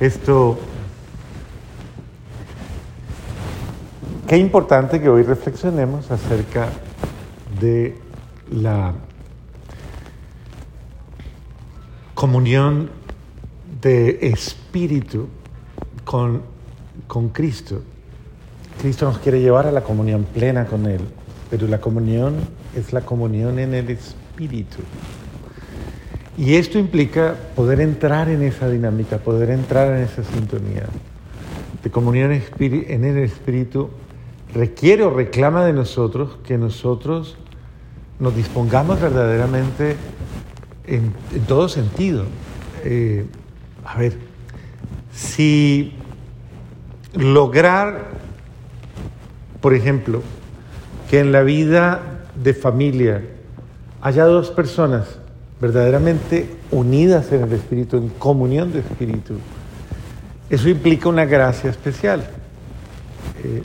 Esto, qué importante que hoy reflexionemos acerca de la comunión de espíritu con, con Cristo. Cristo nos quiere llevar a la comunión plena con Él, pero la comunión es la comunión en el espíritu. Y esto implica poder entrar en esa dinámica, poder entrar en esa sintonía de comunión en el espíritu. Requiere o reclama de nosotros que nosotros nos dispongamos verdaderamente en, todo sentido. Eh, a ver, si lograr, por ejemplo, que en la vida de familia haya dos personas verdaderamente unidas en el Espíritu, en comunión de Espíritu, eso implica una gracia especial. Eh,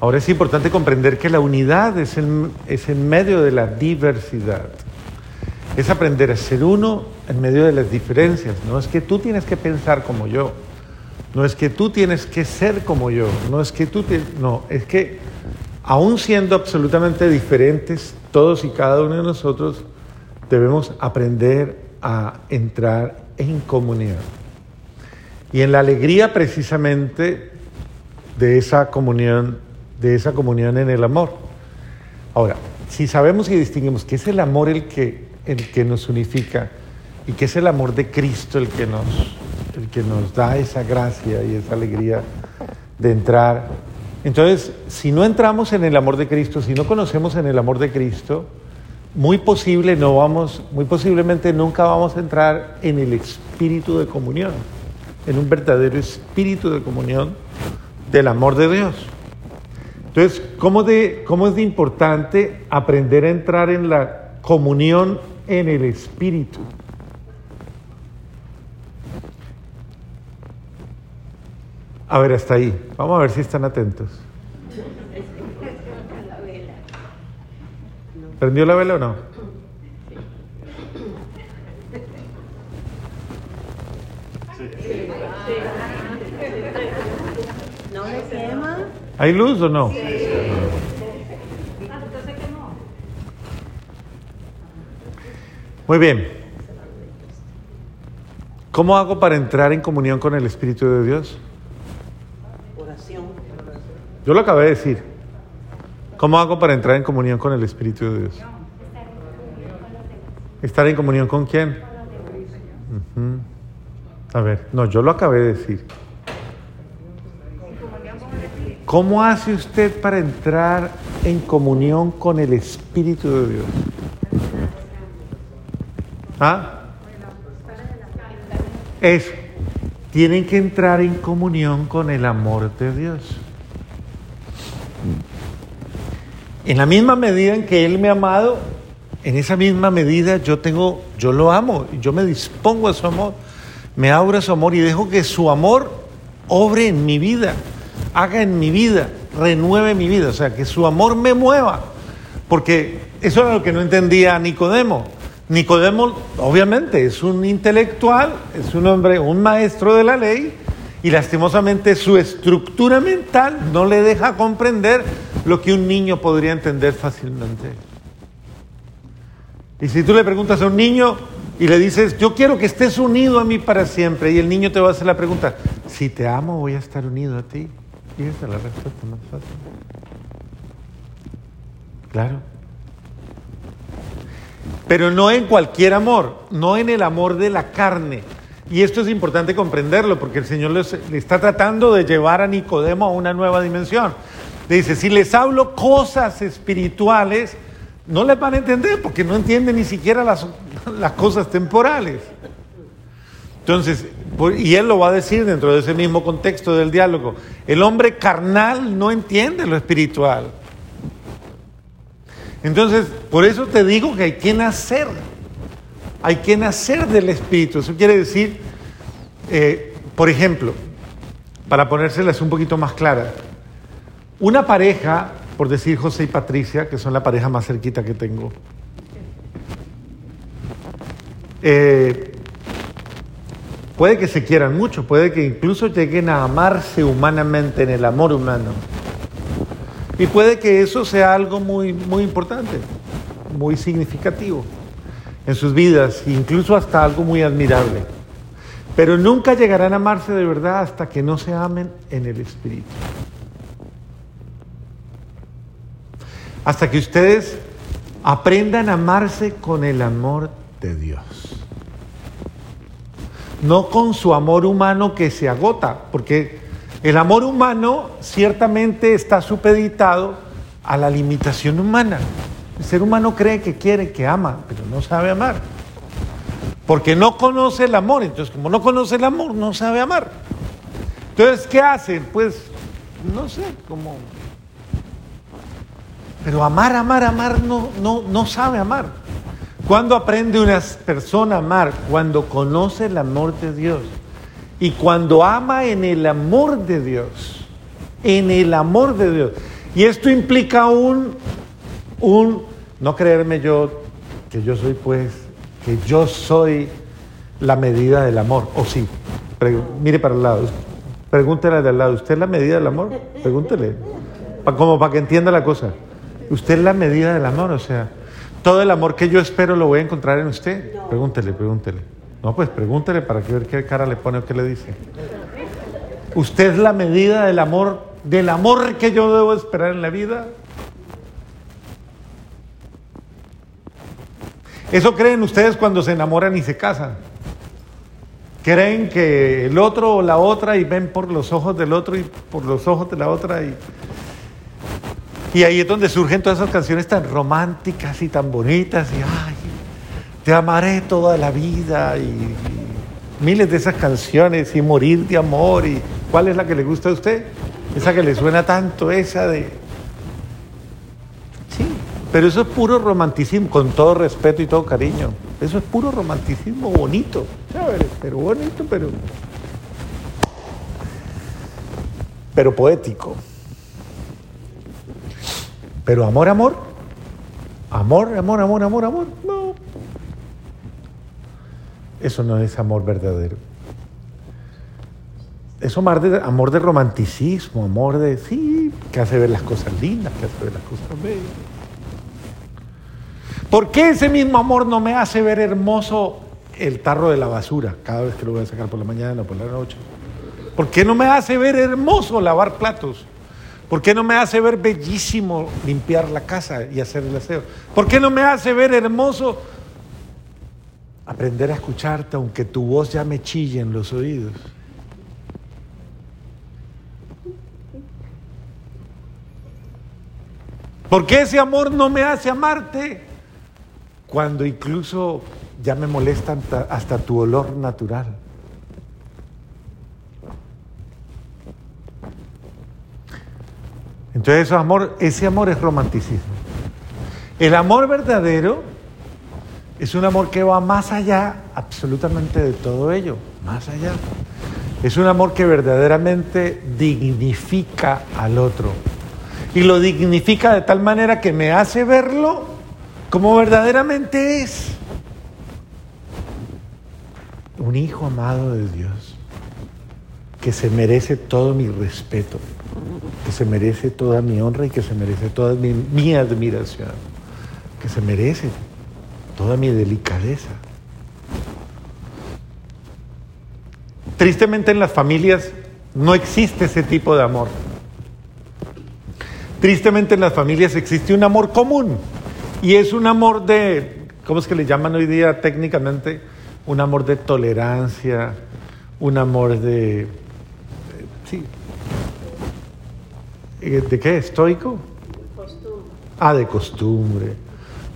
ahora es importante comprender que la unidad es en, es en medio de la diversidad. Es aprender a ser uno en medio de las diferencias. No es que tú tienes que pensar como yo. No es que tú tienes que ser como yo. No es que tú... no, es que aún siendo absolutamente diferentes, todos y cada uno de nosotros, debemos aprender a entrar en comunión. Y en la alegría precisamente de esa comunión, de esa comunión en el amor. Ahora, si sabemos y distinguimos que es el amor el que, el que nos unifica y que es el amor de Cristo el que, nos, el que nos da esa gracia y esa alegría de entrar. Entonces, si no entramos en el amor de Cristo, si no conocemos en el amor de Cristo, muy posible no vamos, muy posiblemente nunca vamos a entrar en el espíritu de comunión, en un verdadero espíritu de comunión del amor de Dios. Entonces, ¿cómo, de, cómo es de importante aprender a entrar en la comunión en el espíritu? A ver, hasta ahí. Vamos a ver si están atentos. ¿Prendió la vela o no? ¿No le quema? ¿Hay luz o no? Muy bien. ¿Cómo hago para entrar en comunión con el Espíritu de Dios? Oración. Yo lo acabé de decir. ¿Cómo hago para entrar en comunión con el Espíritu de Dios? ¿Estar en comunión con quién? A ver, no, yo lo acabé de decir. ¿Cómo hace usted para entrar en comunión con el Espíritu de Dios? ¿Ah? Eso. Tienen que entrar en comunión con el amor de Dios. En la misma medida en que Él me ha amado, en esa misma medida yo tengo, yo lo amo, yo me dispongo a su amor, me abro a su amor y dejo que su amor obre en mi vida, haga en mi vida, renueve mi vida, o sea, que su amor me mueva, porque eso era lo que no entendía Nicodemo. Nicodemo, obviamente, es un intelectual, es un hombre, un maestro de la ley, y lastimosamente su estructura mental no le deja comprender lo que un niño podría entender fácilmente. Y si tú le preguntas a un niño y le dices, yo quiero que estés unido a mí para siempre, y el niño te va a hacer la pregunta, si te amo voy a estar unido a ti. Y esa es la respuesta más fácil. Claro. Pero no en cualquier amor, no en el amor de la carne, y esto es importante comprenderlo porque el Señor le está tratando de llevar a Nicodemo a una nueva dimensión. Dice, si les hablo cosas espirituales, no les van a entender porque no entienden ni siquiera las, las cosas temporales. Entonces, y él lo va a decir dentro de ese mismo contexto del diálogo, el hombre carnal no entiende lo espiritual. Entonces, por eso te digo que hay que nacer hay que nacer del Espíritu. Eso quiere decir, eh, por ejemplo, para ponérselas un poquito más claras, una pareja, por decir José y Patricia, que son la pareja más cerquita que tengo, eh, Puede que se quieran mucho, puede que incluso lleguen a amarse humanamente en el amor humano. Y puede que eso sea algo muy, muy importante, muy significativo en sus vidas, incluso hasta algo muy admirable. Pero nunca llegarán a amarse de verdad hasta que no se amen en el Espíritu. Hasta que ustedes aprendan a amarse con el amor de Dios. No con su amor humano que se agota, porque el amor humano ciertamente está supeditado a la limitación humana. El ser humano cree que quiere, que ama, pero no sabe amar. Porque no conoce el amor. Entonces, como no conoce el amor, no sabe amar. Entonces, ¿qué hace? Pues, no sé, como... Pero amar, amar, amar, no, no, no sabe amar. Cuando aprende una persona a amar? Cuando conoce el amor de Dios. Y cuando ama en el amor de Dios. En el amor de Dios. Y esto implica un, un, no creerme yo, que yo soy pues, que yo soy la medida del amor. O sí, mire para el lado, pregúntele al lado, ¿usted es la medida del amor? Pregúntele, como para que entienda la cosa. Usted es la medida del amor, o sea, todo el amor que yo espero lo voy a encontrar en usted. Pregúntele, pregúntele. No, pues pregúntele para que ver qué cara le pone o qué le dice. ¿Usted es la medida del amor, del amor que yo debo esperar en la vida? Eso creen ustedes cuando se enamoran y se casan. Creen que el otro o la otra y ven por los ojos del otro y por los ojos de la otra y, y ahí es donde surgen todas esas canciones tan románticas y tan bonitas y ay, te amaré toda la vida y, miles de esas canciones y morir de amor y ¿cuál es la que le gusta a usted? Esa que le suena tanto, esa de pero eso es puro romanticismo, con todo respeto y todo cariño. Eso es puro romanticismo bonito. pero bonito, pero. Pero poético. Pero amor, amor. Amor, amor, amor, amor, amor. No. Eso no es amor verdadero. Es amor de, amor de romanticismo, amor de, sí, que hace ver las cosas lindas, que hace ver las cosas bellas. ¿Por qué ese mismo amor no me hace ver hermoso el tarro de la basura cada vez que lo voy a sacar por la mañana o por la noche? ¿Por qué no me hace ver hermoso lavar platos? ¿Por qué no me hace ver bellísimo limpiar la casa y hacer el aseo? ¿Por qué no me hace ver hermoso aprender a escucharte aunque tu voz ya me chille en los oídos? ¿Por qué ese amor no me hace amarte? cuando incluso ya me molesta hasta tu olor natural. Entonces amor, ese amor es romanticismo. El amor verdadero es un amor que va más allá absolutamente de todo ello, más allá. Es un amor que verdaderamente dignifica al otro. Y lo dignifica de tal manera que me hace verlo como verdaderamente es un hijo amado de Dios, que se merece todo mi respeto, que se merece toda mi honra y que se merece toda mi, admiración, que se merece toda mi delicadeza. Tristemente en las familias no existe ese tipo de amor. Tristemente en las familias existe un amor común, y es un amor de, ¿cómo es que le llaman hoy día técnicamente? Un amor de tolerancia, un amor de, sí. Eh, ¿De qué? ¿Estoico? Costumbre. Ah, de costumbre.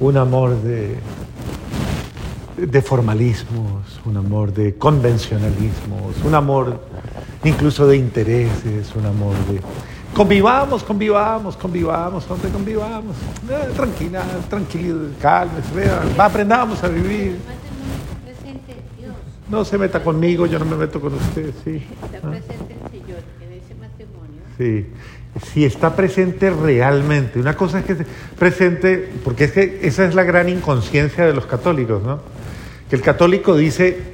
Un amor de, de formalismos, un amor de convencionalismos, un amor incluso de intereses, un amor de Convivamos, convivamos, convivamos, donde convivamos. Eh, tranquila, tranquilo, cálmese, va, aprendamos a vivir. No se meta conmigo, yo no me meto con usted, sí. Está presente el Señor en ese matrimonio. Sí, sí está presente realmente. Una cosa es que esté presente, porque es que esa es la gran inconsciencia de los católicos, ¿no? Que el católico dice,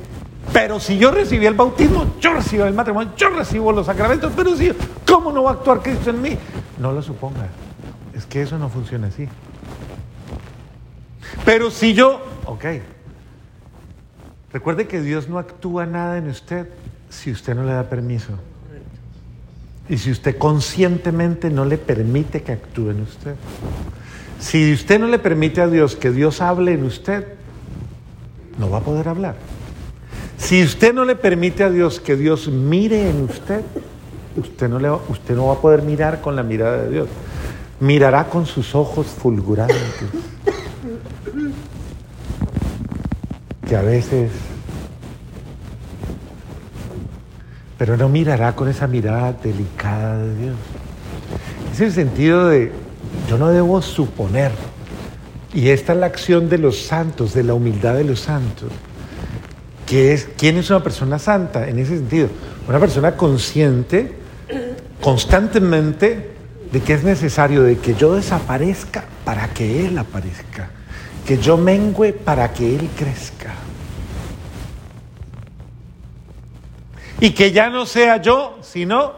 Pero si yo recibí el bautismo, yo recibo el matrimonio, yo recibo los sacramentos, pero si, ¿cómo no va a actuar Cristo en mí? No lo suponga. Es que eso no funciona así. Pero si yo, ok, recuerde que Dios no actúa nada en usted si usted no le da permiso. Y si usted conscientemente no le permite que actúe en usted. Si usted no le permite a Dios que Dios hable en usted, no va a poder hablar. Si usted no le permite a Dios que Dios mire en usted, usted no, le usted no va a poder mirar con la mirada de Dios. Mirará con sus ojos fulgurantes. Que a veces... Pero no mirará con esa mirada delicada de Dios. Es el sentido de, yo no debo suponer. Y esta es la acción de los santos, de la humildad de los santos. Que es, ¿Quién es una persona santa? En ese sentido, una persona consciente constantemente de que es necesario de que yo desaparezca para que Él aparezca, que yo mengüe para que Él crezca. Y que ya no sea yo, sino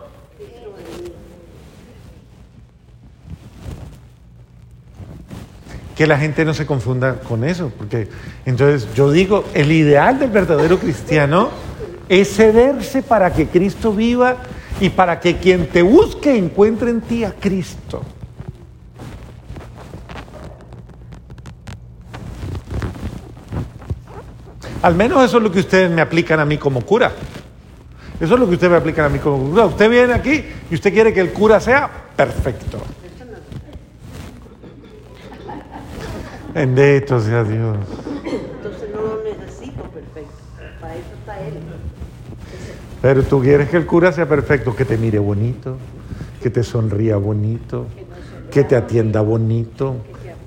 que la gente no se confunda con eso, porque entonces yo digo, el ideal del verdadero cristiano es cederse para que Cristo viva y para que quien te busque encuentre en ti a Cristo. Al menos eso es lo que ustedes me aplican a mí como cura. Eso es lo que ustedes me aplican a mí como cura. Usted viene aquí y usted quiere que el cura sea perfecto. Bendito sea Dios. Entonces no lo necesito perfecto. Para eso está Él. Pero tú quieres que el cura sea perfecto, que te mire bonito, que te sonría bonito, que te atienda bonito,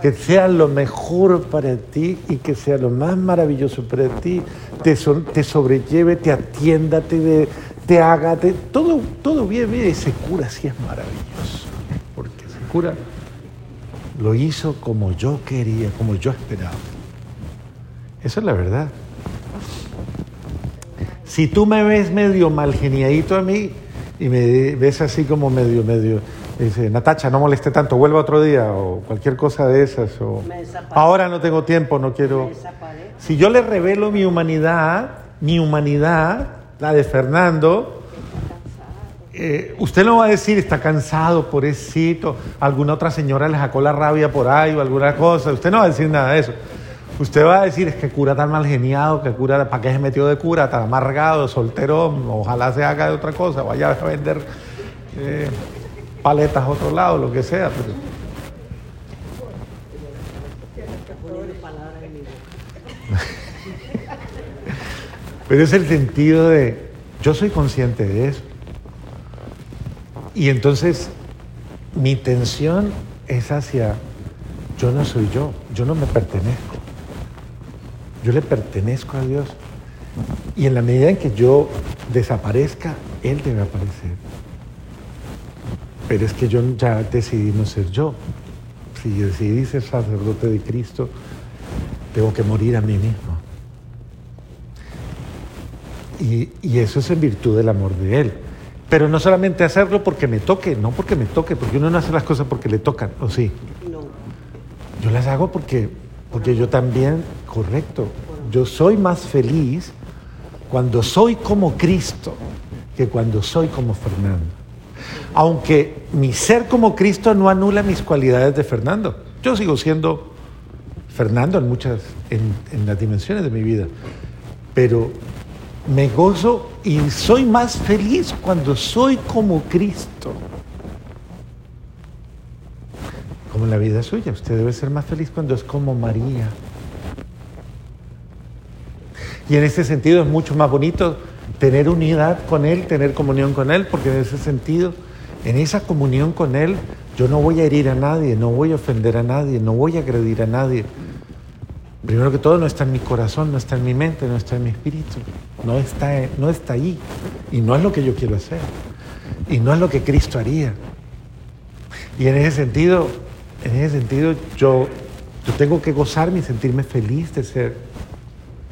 que sea lo mejor para ti y que sea lo más maravilloso para ti, te, te sobrelleve, te atienda, te, de- te haga, te- todo, todo bien, bien. Ese cura sí es maravilloso, porque ese cura lo hizo como yo quería, como yo esperaba. Esa es la verdad. Si tú me ves medio mal geniadito a mí y me ves así como medio, medio, dice, Natacha, no moleste tanto, vuelva otro día o cualquier cosa de esas, o ahora no tengo tiempo, no quiero. Si yo le revelo mi humanidad, mi humanidad, la de Fernando, eh, usted no va a decir está cansado, pobrecito, alguna otra señora le sacó la rabia por ahí o alguna cosa, usted no va a decir nada de eso. Usted va a decir es que cura tan mal geniado, que cura, ¿para qué se metió de cura? Tan amargado, soltero, ojalá se haga de otra cosa, vaya a vender eh, paletas a otro lado, lo que sea. pero- Poniendo palabras en mi boca. Pero es el sentido de, yo soy consciente de eso. Y entonces mi intención es hacia, yo no soy yo, yo no me pertenezco. Yo le pertenezco a Dios. Y en la medida en que yo desaparezca, Él debe aparecer. Pero es que yo ya decidí no ser yo. Si decidí ser sacerdote de Cristo, tengo que morir a mí mismo. Y, y eso es en virtud del amor de Él. Pero no solamente hacerlo porque me toque, no porque me toque, porque uno no hace las cosas porque le tocan, ¿o sí? No. Yo las hago porque, porque yo también, correcto, yo soy más feliz cuando soy como Cristo que cuando soy como Fernando. Aunque mi ser como Cristo no anula mis cualidades de Fernando. Yo sigo siendo Fernando en muchas, en, en las dimensiones de mi vida. Pero me gozo y soy más feliz cuando soy como Cristo. Como en la vida suya, usted debe ser más feliz cuando es como María. Y en ese sentido es mucho más bonito tener unidad con Él, tener comunión con Él, porque en ese sentido, en esa comunión con Él, yo no voy a herir a nadie, no voy a ofender a nadie, no voy a agredir a nadie. Primero que todo, no está en mi corazón, no está en mi mente, no está en mi espíritu, no está, no está ahí. Y no es lo que yo quiero hacer. Y no es lo que Cristo haría. Y en ese sentido, en ese sentido, yo, yo tengo que gozarme y sentirme feliz de ser,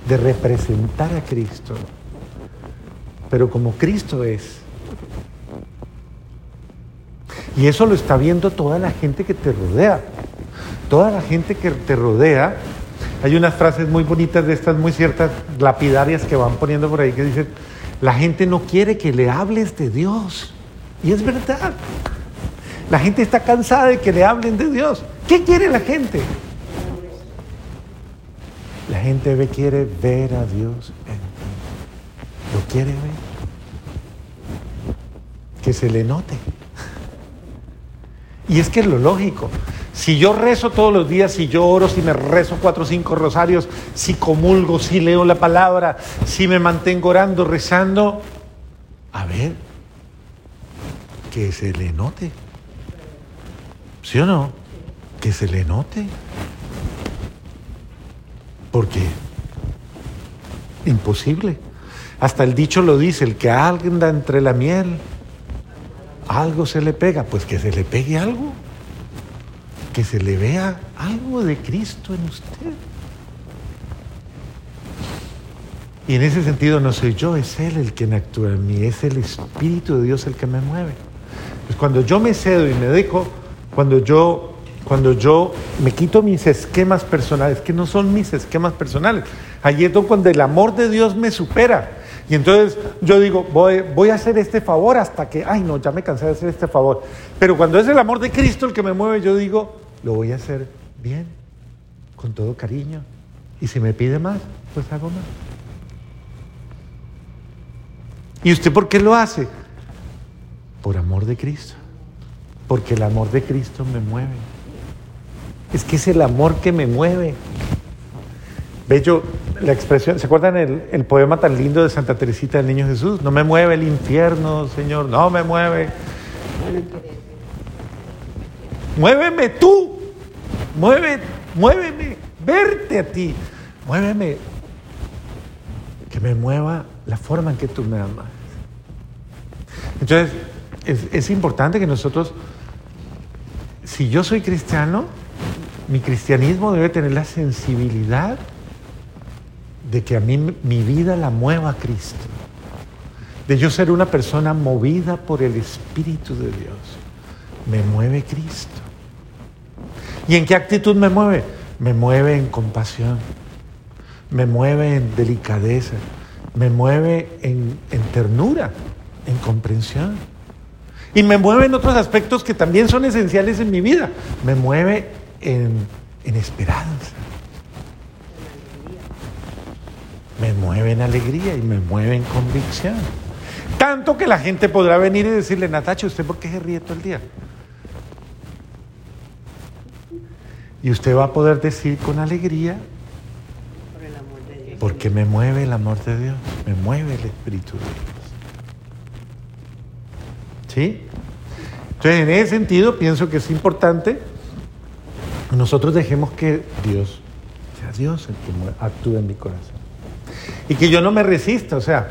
de representar a Cristo pero como Cristo es. Y eso lo está viendo toda la gente que te rodea. Toda la gente que te rodea. Hay unas frases muy bonitas de estas, muy ciertas, lapidarias que van poniendo por ahí que dicen, la gente no quiere que le hables de Dios. Y es verdad. La gente está cansada de que le hablen de Dios. ¿Qué quiere la gente? La gente ve, quiere ver a Dios en ti. Lo quiere ver. Que se le note. Y es que es lo lógico. Si yo rezo todos los días, si yo oro, si me rezo cuatro o cinco rosarios, si comulgo, si leo la palabra, si me mantengo orando, rezando, a ver, que se le note. ¿Sí o no? Que se le note. Porque imposible. Hasta el dicho lo dice, el que anda entre la miel, algo se le pega, pues que se le pegue algo, que se le vea algo de Cristo en usted. Y en ese sentido no soy yo, es Él el que actúa en mí, es el Espíritu de Dios el que me mueve. Pues cuando yo me cedo y me dejo, cuando yo cuando yo me quito mis esquemas personales, que no son mis esquemas personales. Allí es cuando el amor de Dios me supera. Y entonces yo digo, voy, voy, a hacer este favor hasta que, ay no, ya me cansé de hacer este favor. Pero cuando es el amor de Cristo el que me mueve, yo digo, lo voy a hacer bien, con todo cariño. Y si me pide más, pues hago más. ¿Y usted por qué lo hace? Por amor de Cristo. Porque el amor de Cristo me mueve. Es que es el amor que me mueve. Bello, la expresión, ¿se acuerdan el, poema tan lindo de Santa Teresita del Niño Jesús? No me mueve el infierno, Señor, no me mueve. Muéveme tú, mueve, muéveme, verte a ti, muéveme, que me mueva la forma en que tú me amas. Entonces, es importante que nosotros, si yo soy cristiano, mi cristianismo debe tener la sensibilidad de que a mí mi vida la mueva Cristo, de yo ser una persona movida por el Espíritu de Dios. Me mueve Cristo. ¿Y en qué actitud me mueve? Me mueve en compasión, me mueve en delicadeza, me mueve en, en ternura, en comprensión. Y me mueve en otros aspectos que también son esenciales en mi vida. Me mueve en, esperanza. Me mueve en alegría y me mueve en convicción. Tanto que la gente podrá venir y decirle, Natacha, ¿usted por qué se ríe todo el día? Y usted va a poder decir con alegría, porque me mueve el amor de Dios, me mueve el Espíritu de Dios. ¿Sí? Entonces, en ese sentido, pienso que es importante nosotros dejemos que Dios sea Dios el que actúe en mi corazón. Y que yo no me resista, o sea,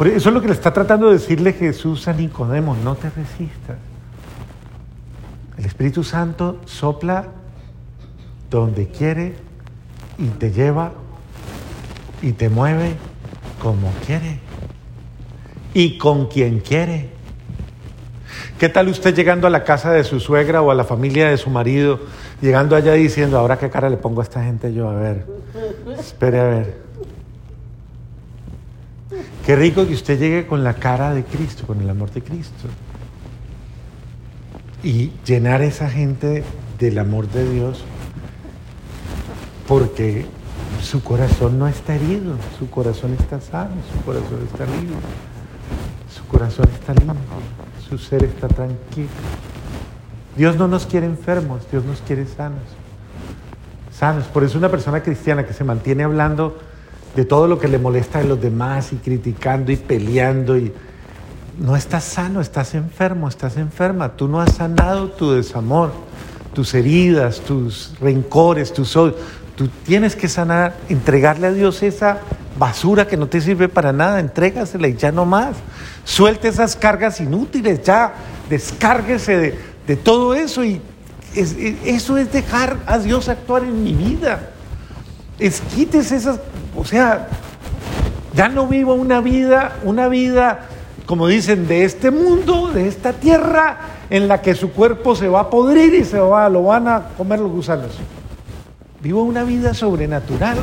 eso es lo que le está tratando de decirle Jesús a Nicodemo, no te resistas. Espíritu Santo sopla donde quiere y te lleva y te mueve como quiere y con quien quiere. ¿Qué tal usted llegando a la casa de su suegra o a la familia de su marido, llegando allá diciendo, ahora qué cara le pongo a esta gente yo? A ver, espere a ver. Qué rico que usted llegue con la cara de Cristo, con el amor de Cristo. Y llenar a esa gente del amor de Dios, porque su corazón no está herido, su corazón está sano, su corazón está libre, su corazón está limpio su ser está tranquilo. Dios no nos quiere enfermos, Dios nos quiere sanos. Sanos. Por eso una persona cristiana que se mantiene hablando de todo lo que le molesta de los demás y criticando y peleando y no estás sano, estás enfermo, estás enferma. Tú no has sanado tu desamor, tus heridas, tus rencores, tus odios. Tú tienes que sanar, entregarle a Dios esa basura que no te sirve para nada, entrégasela y ya no más. Suelte esas cargas inútiles, ya descárguese de, todo eso y eso es dejar a Dios actuar en mi vida. Es quítese esas, o sea, Ya no vivo una vida, una vida, como dicen, de este mundo, de esta tierra, en la que su cuerpo se va a podrir y se va, lo van a comer los gusanos. Vivo una vida sobrenatural.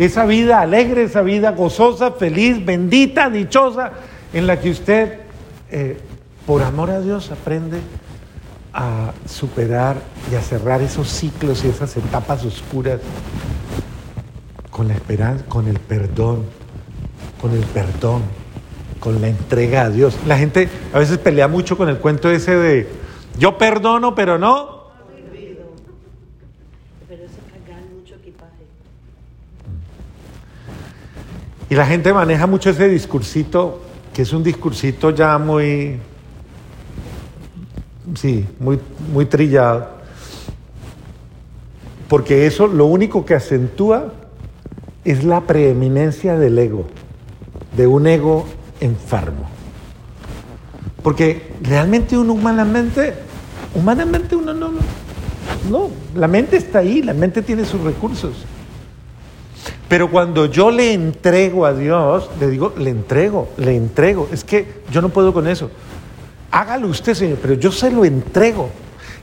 Esa vida alegre, esa vida gozosa, feliz, bendita, dichosa, en la que usted, eh, por amor a Dios, aprende a superar y a cerrar esos ciclos y esas etapas oscuras con la esperanza, con el perdón, con el perdón, con la entrega a Dios. La gente a veces pelea mucho con el cuento ese de yo perdono, pero no. Pero eso mucho equipaje. Y la gente maneja mucho ese discursito, que es un discursito ya muy, sí, muy, muy trillado. Porque eso lo único que acentúa es la preeminencia del ego, de un ego enfermo. Porque realmente uno humanamente, humanamente uno no, no, la mente está ahí, la mente tiene sus recursos. Pero cuando yo le entrego a Dios, le digo, le entrego, le entrego. Es que yo no puedo con eso. Hágalo usted, Señor, pero yo se lo entrego.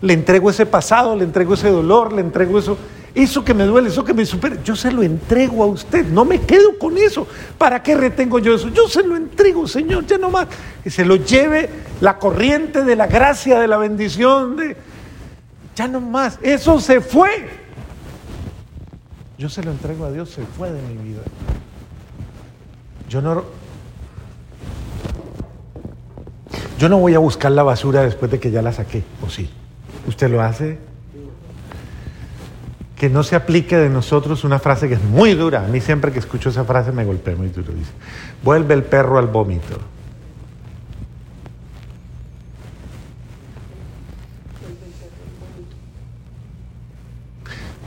Le entrego ese pasado, le entrego ese dolor, le entrego eso, eso que me duele, eso que me supera. Yo se lo entrego a usted. No me quedo con eso. ¿Para qué retengo yo eso? Yo se lo entrego, Señor, ya no más. Que se lo lleve la corriente de la gracia, de la bendición, de. Ya no más. Eso se fue. Yo se lo entrego a Dios, se fue de mi vida. Yo no, yo no voy a buscar la basura después de que ya la saqué, ¿o sí? ¿Usted lo hace? Que no se aplique de nosotros una frase que es muy dura. A mí siempre que escucho esa frase me golpea muy duro. Dice, vuelve el perro al vómito.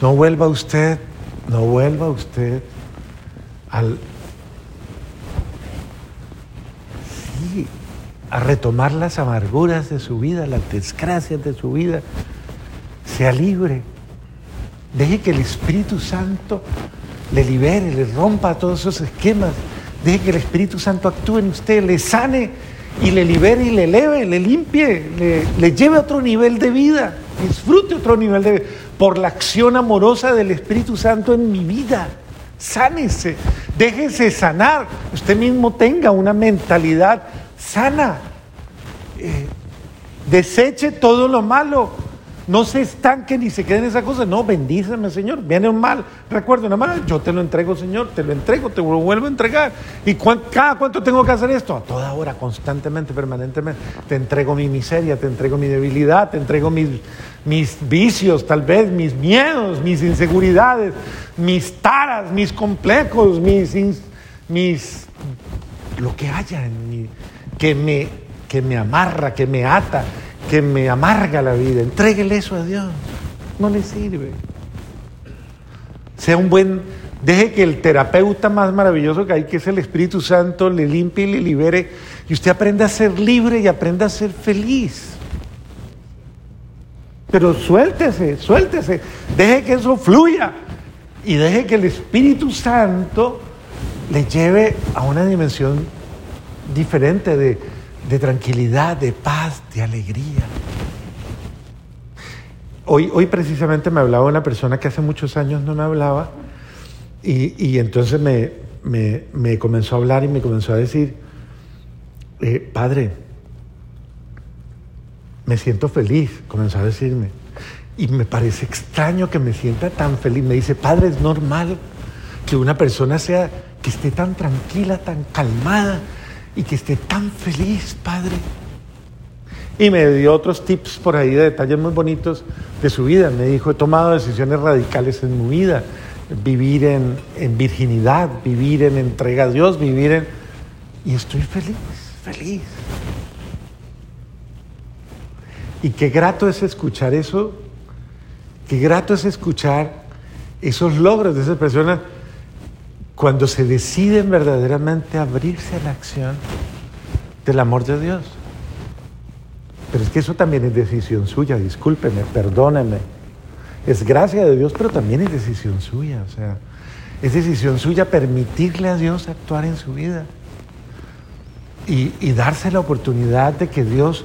No vuelva usted, no vuelva usted al... Sí, a retomar las amarguras de su vida, las desgracias de su vida. Sea libre. Deje que el Espíritu Santo le libere, le rompa todos esos esquemas. Deje que el Espíritu Santo actúe en usted, le sane y le libere y le eleve, le limpie, le, le lleve a otro nivel de vida. Disfrute otro nivel de vida por la acción amorosa del Espíritu Santo en mi vida. Sánese, déjese sanar. Usted mismo tenga una mentalidad sana. Eh, deseche todo lo malo. No se estanque ni se quede en esa cosa. No, bendíceme, Señor. Viene un mal. Recuerda una mal. Yo te lo entrego, Señor. Te lo entrego, te lo vuelvo a entregar. ¿Y cada cuánto tengo que hacer esto? A toda hora, constantemente, permanentemente. Te entrego mi miseria, te entrego mi debilidad, te entrego mis, mis vicios, tal vez, mis miedos, mis inseguridades, mis taras, mis complejos, mis, mis lo que haya en mí, que me, que me amarra, que me ata, que me amarga la vida. Entréguele eso a Dios. No le sirve. Sea un buen, deje que el terapeuta más maravilloso que hay, que es el Espíritu Santo, le limpie y le libere. Y usted aprenda a ser libre y aprenda a ser feliz. Pero suéltese, suéltese. Deje que eso fluya. Y deje que el Espíritu Santo le lleve a una dimensión diferente de, de tranquilidad, de paz, de alegría. Hoy, hoy precisamente me hablaba una persona que hace muchos años no me hablaba y, y entonces me, me- me comenzó a hablar y me comenzó a decir, eh, padre, me siento feliz, comenzó a decirme. Y me parece extraño que me sienta tan feliz. Me dice, padre, es normal que una persona sea, que esté tan tranquila, tan calmada y que esté tan feliz, padre. Y me dio otros tips por ahí de detalles muy bonitos de su vida. Me dijo, he tomado decisiones radicales en mi vida. Vivir en, en virginidad, vivir en entrega a Dios, vivir en... Y estoy feliz, feliz. Y qué grato es escuchar eso, qué grato es escuchar esos logros de esas personas cuando se deciden verdaderamente abrirse a la acción del amor de Dios. Pero es que eso también es decisión suya, discúlpeme, perdóneme. Es gracia de Dios, pero también es decisión suya. O sea, Es decisión suya permitirle a Dios actuar en su vida. Y, darse la oportunidad de que Dios,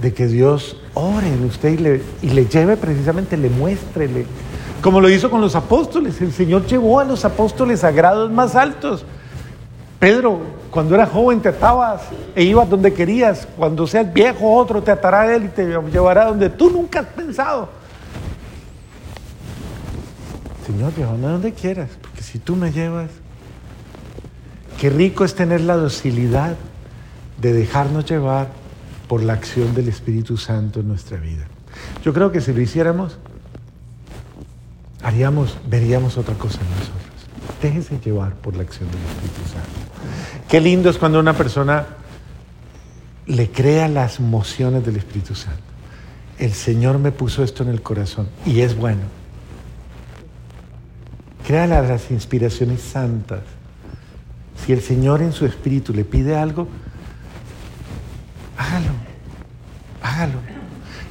de que Dios ore en usted y le, y le lleve precisamente, le muestre, le- como lo hizo con los apóstoles. El Señor llevó a los apóstoles a grados más altos. Pedro, cuando eras joven te atabas e ibas donde querías. Cuando seas viejo, otro te atará a él y te llevará donde tú nunca has pensado. Señor, llévame donde quieras, porque si tú me llevas, qué rico es tener la docilidad de dejarnos llevar por la acción del Espíritu Santo en nuestra vida. Yo creo que si lo hiciéramos, haríamos, veríamos otra cosa en nosotros. Déjese llevar por la acción del Espíritu Santo. Qué lindo es cuando una persona le crea las mociones del Espíritu Santo. El Señor me puso esto en el corazón y es bueno. Crea las inspiraciones santas. Si el Señor en su espíritu le pide algo, hágalo, hágalo.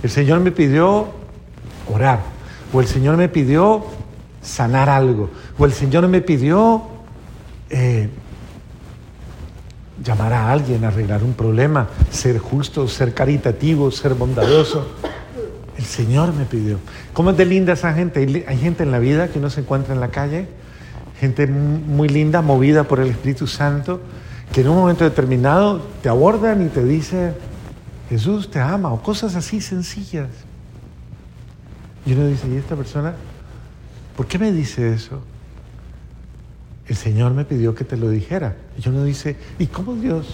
El Señor me pidió orar, o el Señor me pidió sanar algo, o el Señor me pidió eh, llamar a alguien, arreglar un problema, ser justo, ser caritativo, ser bondadoso. El Señor me pidió. ¿Cómo es de linda esa gente? Hay gente en la vida que uno se encuentra en la calle, gente mu- muy linda, movida por el Espíritu Santo, que en un momento determinado te abordan y te dice, Jesús te ama, o cosas así sencillas. Y uno dice, ¿y esta persona? ¿Por qué me dice eso? El Señor me pidió que te lo dijera. Y uno dice, ¿y cómo Dios?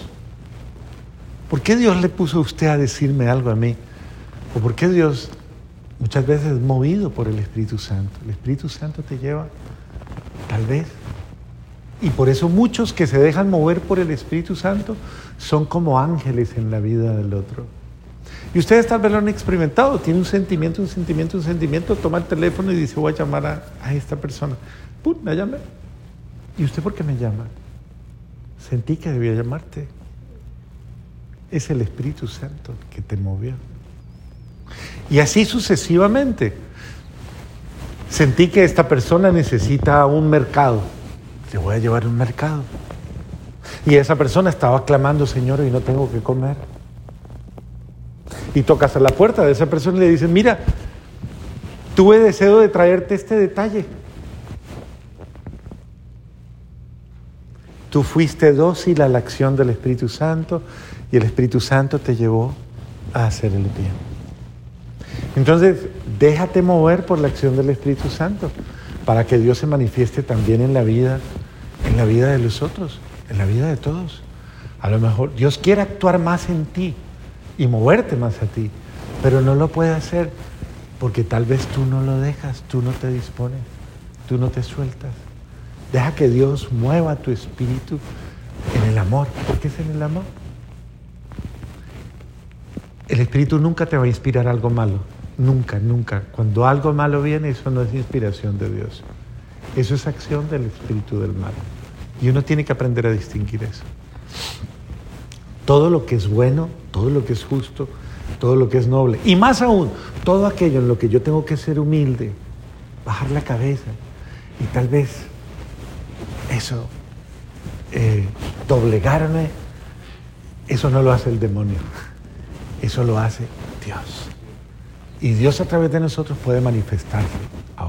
¿Por qué Dios le puso a usted a decirme algo a mí? ¿O por qué Dios muchas veces es movido por el Espíritu Santo? El Espíritu Santo te lleva, tal vez. Y por eso muchos que se dejan mover por el Espíritu Santo son como ángeles en la vida del otro. Y ustedes tal vez lo han experimentado, tiene un sentimiento, un sentimiento, un sentimiento, toma el teléfono y dice, voy a llamar a, esta persona. ¡Pum! La llamé. ¿Y usted por qué me llama? Sentí que debía llamarte. Es el Espíritu Santo que te movió. Y así sucesivamente. Sentí que esta persona necesita un mercado. Le voy a llevar un mercado. Y esa persona estaba clamando, Señor, y no tengo que comer. Y tocas a la puerta de esa persona y le dices, mira, tuve deseo de traerte este detalle. Tú fuiste dócil a la acción del Espíritu Santo y el Espíritu Santo te llevó a hacer el bien. Entonces, déjate mover por la acción del Espíritu Santo para que Dios se manifieste también en la vida, en la vida de los otros, en la vida de todos. A lo mejor Dios quiere actuar más en ti y moverte más a ti, pero no lo puede hacer porque tal vez tú no lo dejas, tú no te dispones, tú no te sueltas. Deja que Dios mueva tu espíritu en el amor. ¿Por qué es en el amor? El espíritu nunca te va a inspirar algo malo. Nunca, nunca. Cuando algo malo viene, eso no es inspiración de Dios. Eso es acción del espíritu del mal. Y uno tiene que aprender a distinguir eso. Todo lo que es bueno, todo lo que es justo, todo lo que es noble. Y más aún, todo aquello en lo que yo tengo que ser humilde, bajar la cabeza y tal vez eso, eh, doblegarme, eso no lo hace el demonio, eso lo hace Dios. Y Dios a través de nosotros puede manifestarse a